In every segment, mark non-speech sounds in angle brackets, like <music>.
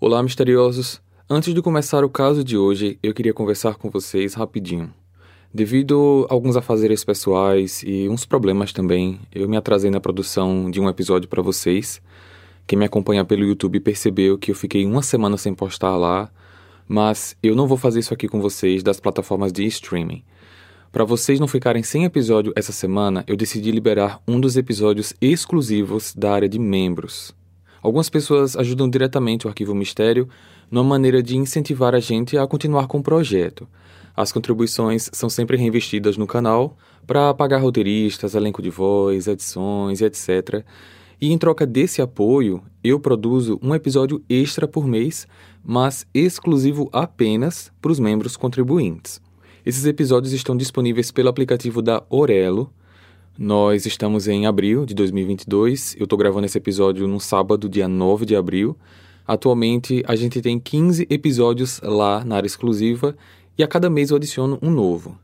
Olá, misteriosos! Antes de começar o caso de hoje, eu queria conversar com vocês rapidinho. Devido a alguns afazeres pessoais e uns problemas também, eu me atrasei na produção de um episódio para vocês. Quem me acompanha pelo YouTube percebeu que eu fiquei uma semana sem postar lá, mas eu não vou fazer isso aqui com vocês das plataformas de streaming. Para vocês não ficarem sem episódio essa semana, eu decidi liberar um dos episódios exclusivos da área de membros. Algumas pessoas ajudam diretamente o Arquivo Mistério numa maneira de incentivar a gente a continuar com o projeto. As contribuições são sempre reinvestidas no canal para pagar roteiristas, elenco de voz, edições etc. E em troca desse apoio, eu produzo um episódio extra por mês, mas exclusivo apenas para os membros contribuintes. Esses episódios estão disponíveis pelo aplicativo da Orelo, nós estamos em abril de 2022. Eu estou gravando esse episódio no sábado, dia 9 de abril. Atualmente a gente tem 15 episódios lá na área exclusiva e a cada mês eu adiciono um novo.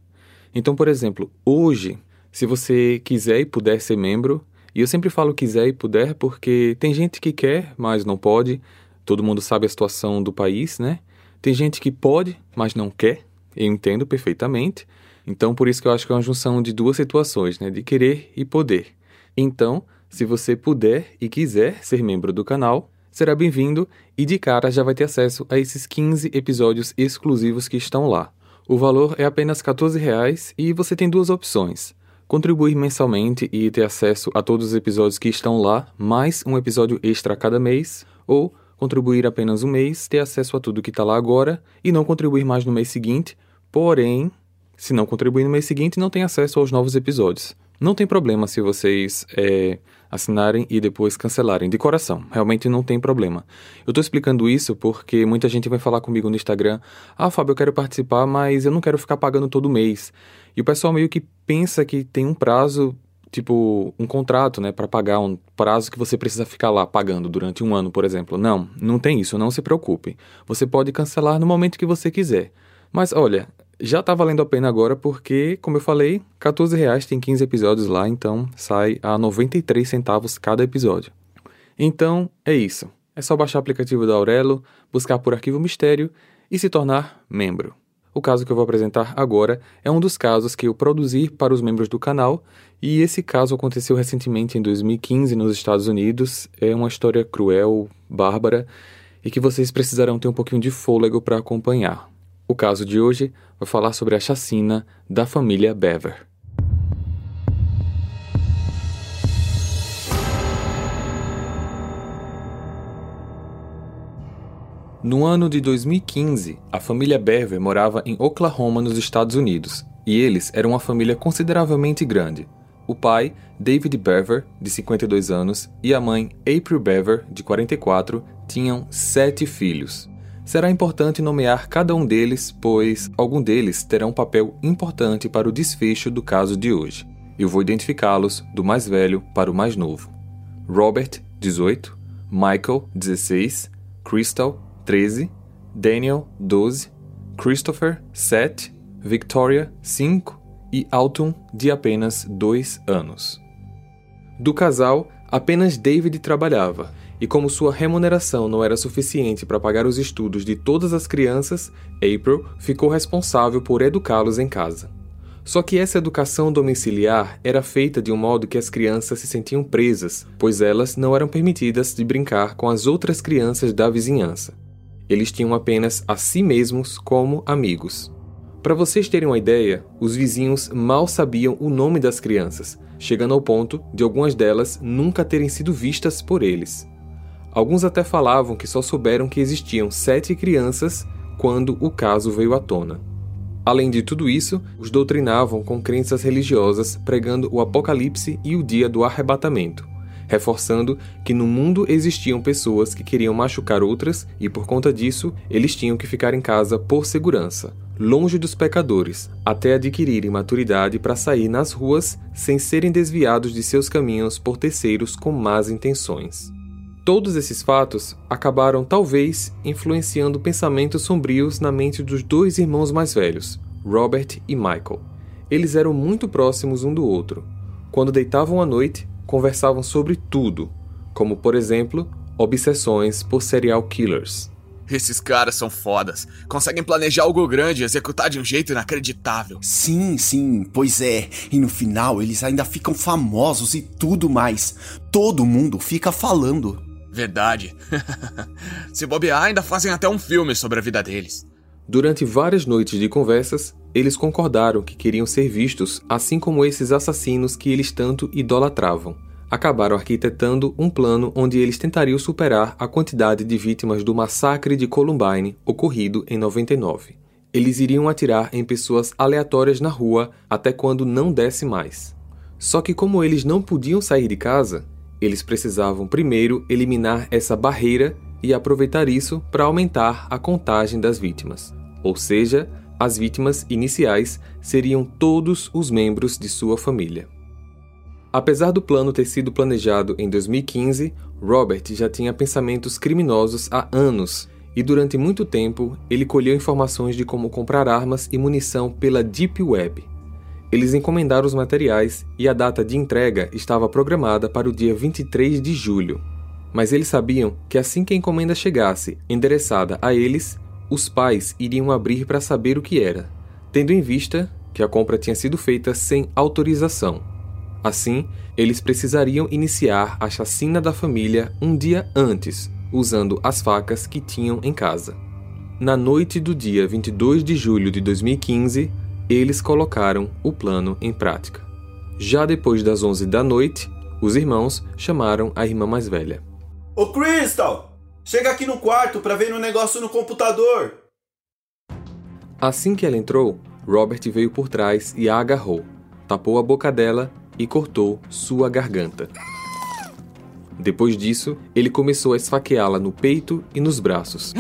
Então, por exemplo, hoje, se você quiser e puder ser membro, e eu sempre falo quiser e puder porque tem gente que quer, mas não pode. Todo mundo sabe a situação do país, né? Tem gente que pode, mas não quer. Eu entendo perfeitamente. Então, por isso que eu acho que é uma junção de duas situações, né? De querer e poder. Então, se você puder e quiser ser membro do canal, será bem-vindo e de cara já vai ter acesso a esses 15 episódios exclusivos que estão lá. O valor é apenas R$ 14,00 e você tem duas opções. Contribuir mensalmente e ter acesso a todos os episódios que estão lá, mais um episódio extra a cada mês, ou contribuir apenas um mês, ter acesso a tudo que está lá agora e não contribuir mais no mês seguinte, porém se não contribuir no mês seguinte, não tem acesso aos novos episódios. Não tem problema se vocês é, assinarem e depois cancelarem, de coração. Realmente não tem problema. Eu estou explicando isso porque muita gente vai falar comigo no Instagram: Ah, Fábio, eu quero participar, mas eu não quero ficar pagando todo mês. E o pessoal meio que pensa que tem um prazo, tipo um contrato, né, para pagar, um prazo que você precisa ficar lá pagando durante um ano, por exemplo. Não, não tem isso, não se preocupe. Você pode cancelar no momento que você quiser. Mas olha, já tá valendo a pena agora porque, como eu falei, 14 reais tem 15 episódios lá, então sai a 93 centavos cada episódio. Então, é isso. É só baixar o aplicativo da Aurelo, buscar por Arquivo Mistério e se tornar membro. O caso que eu vou apresentar agora é um dos casos que eu produzi para os membros do canal, e esse caso aconteceu recentemente em 2015 nos Estados Unidos. É uma história cruel, bárbara, e que vocês precisarão ter um pouquinho de fôlego para acompanhar. O caso de hoje vai falar sobre a chacina da família Bever. No ano de 2015, a família Bever morava em Oklahoma, nos Estados Unidos, e eles eram uma família consideravelmente grande. O pai, David Bever, de 52 anos, e a mãe, April Bever, de 44, tinham sete filhos. Será importante nomear cada um deles, pois algum deles terá um papel importante para o desfecho do caso de hoje. Eu vou identificá-los do mais velho para o mais novo. Robert, 18, Michael, 16, Crystal, 13, Daniel, 12, Christopher, 7, Victoria, 5 e Alton, de apenas 2 anos. Do casal, apenas David trabalhava e como sua remuneração não era suficiente para pagar os estudos de todas as crianças, April ficou responsável por educá-los em casa. Só que essa educação domiciliar era feita de um modo que as crianças se sentiam presas, pois elas não eram permitidas de brincar com as outras crianças da vizinhança. Eles tinham apenas a si mesmos como amigos. Para vocês terem uma ideia, os vizinhos mal sabiam o nome das crianças, chegando ao ponto de algumas delas nunca terem sido vistas por eles. Alguns até falavam que só souberam que existiam sete crianças quando o caso veio à tona. Além de tudo isso, os doutrinavam com crenças religiosas, pregando o apocalipse e o dia do arrebatamento, reforçando que no mundo existiam pessoas que queriam machucar outras e por conta disso eles tinham que ficar em casa por segurança, longe dos pecadores, até adquirirem maturidade para sair nas ruas sem serem desviados de seus caminhos por terceiros com más intenções. Todos esses fatos acabaram talvez influenciando pensamentos sombrios na mente dos dois irmãos mais velhos, Robert e Michael. Eles eram muito próximos um do outro. Quando deitavam à noite, conversavam sobre tudo, como por exemplo, obsessões por serial killers. Esses caras são fodas. Conseguem planejar algo grande e executar de um jeito inacreditável. Sim, sim, pois é. E no final eles ainda ficam famosos e tudo mais. Todo mundo fica falando. Verdade. <laughs> Se bobear, ainda fazem até um filme sobre a vida deles. Durante várias noites de conversas, eles concordaram que queriam ser vistos assim como esses assassinos que eles tanto idolatravam acabaram arquitetando um plano onde eles tentariam superar a quantidade de vítimas do massacre de Columbine ocorrido em 99. Eles iriam atirar em pessoas aleatórias na rua até quando não desse mais. Só que, como eles não podiam sair de casa, eles precisavam primeiro eliminar essa barreira e aproveitar isso para aumentar a contagem das vítimas. Ou seja, as vítimas iniciais seriam todos os membros de sua família. Apesar do plano ter sido planejado em 2015, Robert já tinha pensamentos criminosos há anos e durante muito tempo ele colheu informações de como comprar armas e munição pela Deep Web. Eles encomendaram os materiais e a data de entrega estava programada para o dia 23 de julho. Mas eles sabiam que assim que a encomenda chegasse, endereçada a eles, os pais iriam abrir para saber o que era, tendo em vista que a compra tinha sido feita sem autorização. Assim, eles precisariam iniciar a chacina da família um dia antes, usando as facas que tinham em casa. Na noite do dia 22 de julho de 2015, eles colocaram o plano em prática. Já depois das 11 da noite, os irmãos chamaram a irmã mais velha. Ô Crystal, chega aqui no quarto para ver um negócio no computador. Assim que ela entrou, Robert veio por trás e a agarrou, tapou a boca dela e cortou sua garganta. Depois disso, ele começou a esfaqueá-la no peito e nos braços.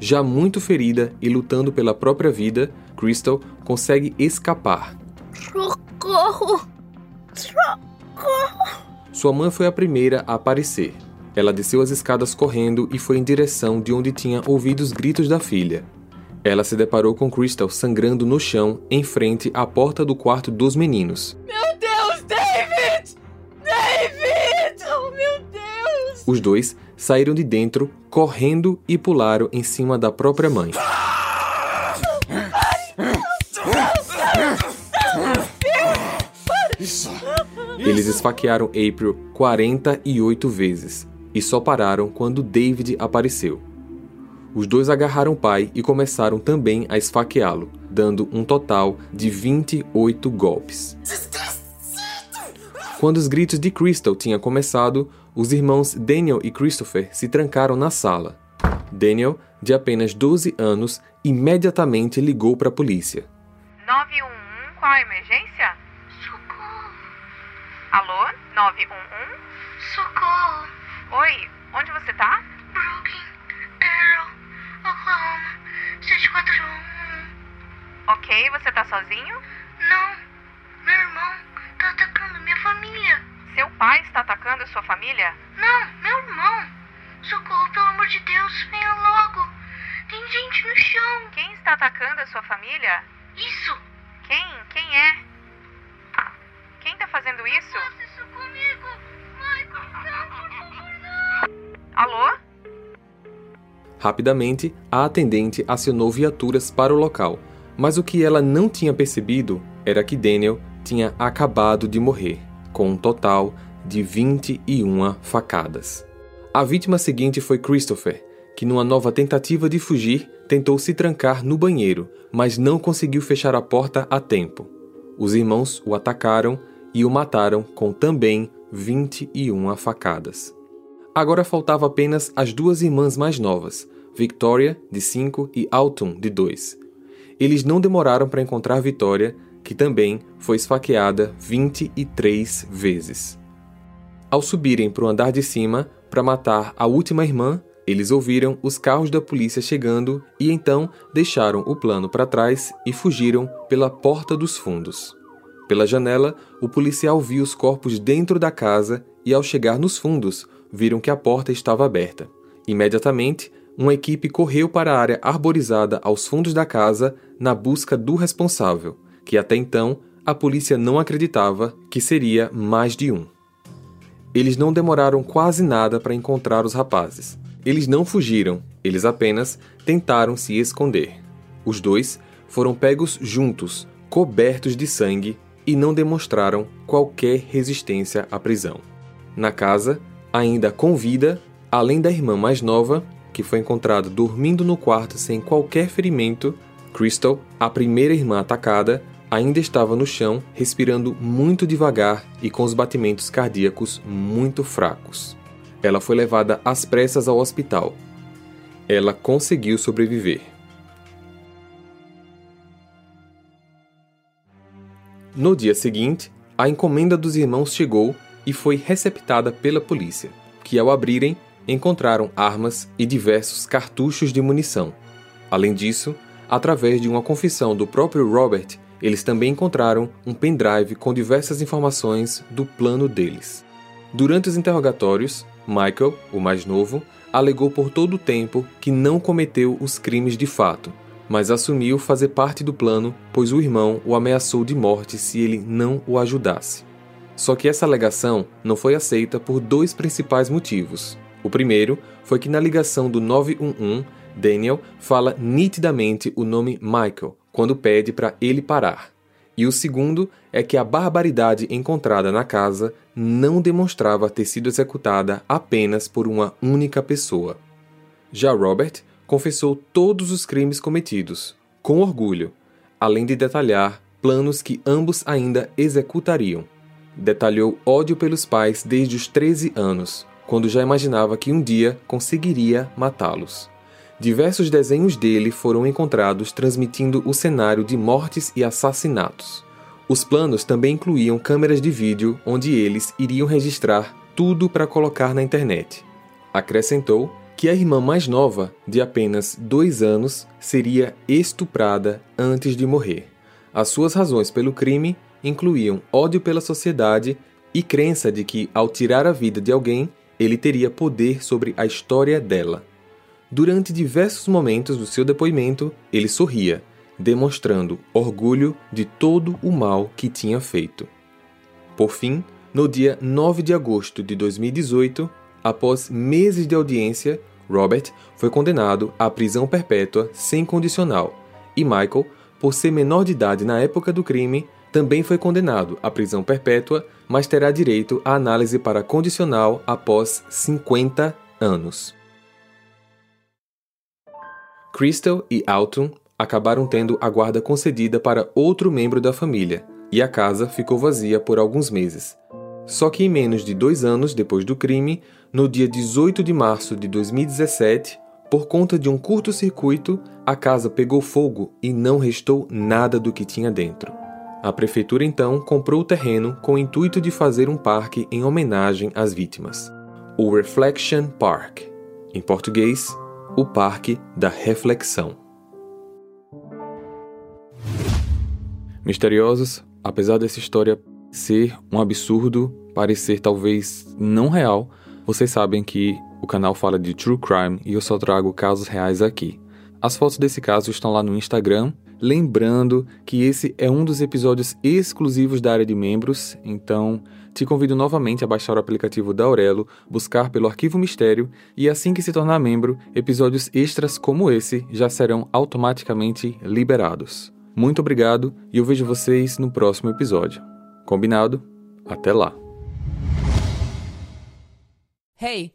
Já muito ferida e lutando pela própria vida, Crystal consegue escapar. Socorro! Socorro! Sua mãe foi a primeira a aparecer. Ela desceu as escadas correndo e foi em direção de onde tinha ouvido os gritos da filha. Ela se deparou com Crystal sangrando no chão em frente à porta do quarto dos meninos. Meu Deus, David! David! Oh, meu Deus! Os dois saíram de dentro, correndo e pularam em cima da própria mãe. Eles esfaquearam April 48 vezes e só pararam quando David apareceu. Os dois agarraram o pai e começaram também a esfaqueá-lo, dando um total de 28 golpes. Quando os gritos de Crystal tinham começado, os irmãos Daniel e Christopher se trancaram na sala. Daniel, de apenas 12 anos, imediatamente ligou para a polícia. 911, qual a emergência? Socorro! Alô? 911? Socorro! Oi, onde você tá? Brooklyn, Arrow, Oklahoma, 741. Ok, você tá sozinho? Não, meu irmão tá atacando minha família. Seu pai está atacando sua família? Não, meu irmão. Socorro, pelo amor de Deus, venha logo. Tem gente no chão. Quem está atacando a sua família? Isso! Quem? Quem é? Quem tá fazendo isso? Faça isso comigo! Michael, não, por favor, não! Alô? Rapidamente, a atendente acionou viaturas para o local, mas o que ela não tinha percebido era que Daniel tinha acabado de morrer, com um total de 21 facadas. A vítima seguinte foi Christopher, que, numa nova tentativa de fugir, tentou se trancar no banheiro, mas não conseguiu fechar a porta a tempo. Os irmãos o atacaram e o mataram com também 21 facadas. Agora faltava apenas as duas irmãs mais novas, Victoria, de 5, e Autumn, de 2. Eles não demoraram para encontrar Victoria, que também foi esfaqueada 23 vezes. Ao subirem para o andar de cima para matar a última irmã, eles ouviram os carros da polícia chegando e então deixaram o plano para trás e fugiram pela porta dos fundos. Pela janela, o policial viu os corpos dentro da casa e, ao chegar nos fundos, viram que a porta estava aberta. Imediatamente, uma equipe correu para a área arborizada aos fundos da casa na busca do responsável, que até então a polícia não acreditava que seria mais de um. eles não demoraram quase nada para encontrar os rapazes. Eles não fugiram, eles apenas tentaram se esconder. Os dois foram pegos juntos, cobertos de sangue e não demonstraram qualquer resistência à prisão. Na casa, ainda com vida, além da irmã mais nova, que foi encontrada dormindo no quarto sem qualquer ferimento, Crystal, a primeira irmã atacada, ainda estava no chão, respirando muito devagar e com os batimentos cardíacos muito fracos. Ela foi levada às pressas ao hospital. Ela conseguiu sobreviver. No dia seguinte, a encomenda dos irmãos chegou e foi receptada pela polícia, que ao abrirem encontraram armas e diversos cartuchos de munição. Além disso, através de uma confissão do próprio Robert, eles também encontraram um pendrive com diversas informações do plano deles. Durante os interrogatórios, Michael, o mais novo, alegou por todo o tempo que não cometeu os crimes de fato mas assumiu fazer parte do plano, pois o irmão o ameaçou de morte se ele não o ajudasse. Só que essa alegação não foi aceita por dois principais motivos. O primeiro foi que na ligação do 911, Daniel fala nitidamente o nome Michael quando pede para ele parar. E o segundo é que a barbaridade encontrada na casa não demonstrava ter sido executada apenas por uma única pessoa. Já Robert confessou todos os crimes cometidos, com orgulho, além de detalhar planos que ambos ainda executariam. Detalhou ódio pelos pais desde os 13 anos, quando já imaginava que um dia conseguiria matá-los. Diversos desenhos dele foram encontrados transmitindo o cenário de mortes e assassinatos. Os planos também incluíam câmeras de vídeo onde eles iriam registrar tudo para colocar na internet. Acrescentou que a irmã mais nova, de apenas dois anos, seria estuprada antes de morrer. As suas razões pelo crime incluíam ódio pela sociedade e crença de que, ao tirar a vida de alguém, ele teria poder sobre a história dela. Durante diversos momentos do seu depoimento, ele sorria, demonstrando orgulho de todo o mal que tinha feito. Por fim, no dia 9 de agosto de 2018, Após meses de audiência, Robert foi condenado à prisão perpétua sem condicional e Michael, por ser menor de idade na época do crime, também foi condenado à prisão perpétua, mas terá direito à análise para condicional após 50 anos. Crystal e Alton acabaram tendo a guarda concedida para outro membro da família, e a casa ficou vazia por alguns meses. Só que em menos de dois anos depois do crime, no dia 18 de março de 2017, por conta de um curto-circuito, a casa pegou fogo e não restou nada do que tinha dentro. A prefeitura então comprou o terreno com o intuito de fazer um parque em homenagem às vítimas. O Reflection Park. Em português, o Parque da Reflexão. Misteriosos, apesar dessa história ser um absurdo, parecer talvez não real, vocês sabem que o canal fala de true crime e eu só trago casos reais aqui. As fotos desse caso estão lá no Instagram. Lembrando que esse é um dos episódios exclusivos da área de membros, então te convido novamente a baixar o aplicativo da Aurelo, buscar pelo Arquivo Mistério e assim que se tornar membro, episódios extras como esse já serão automaticamente liberados. Muito obrigado e eu vejo vocês no próximo episódio. Combinado? Até lá! Hey,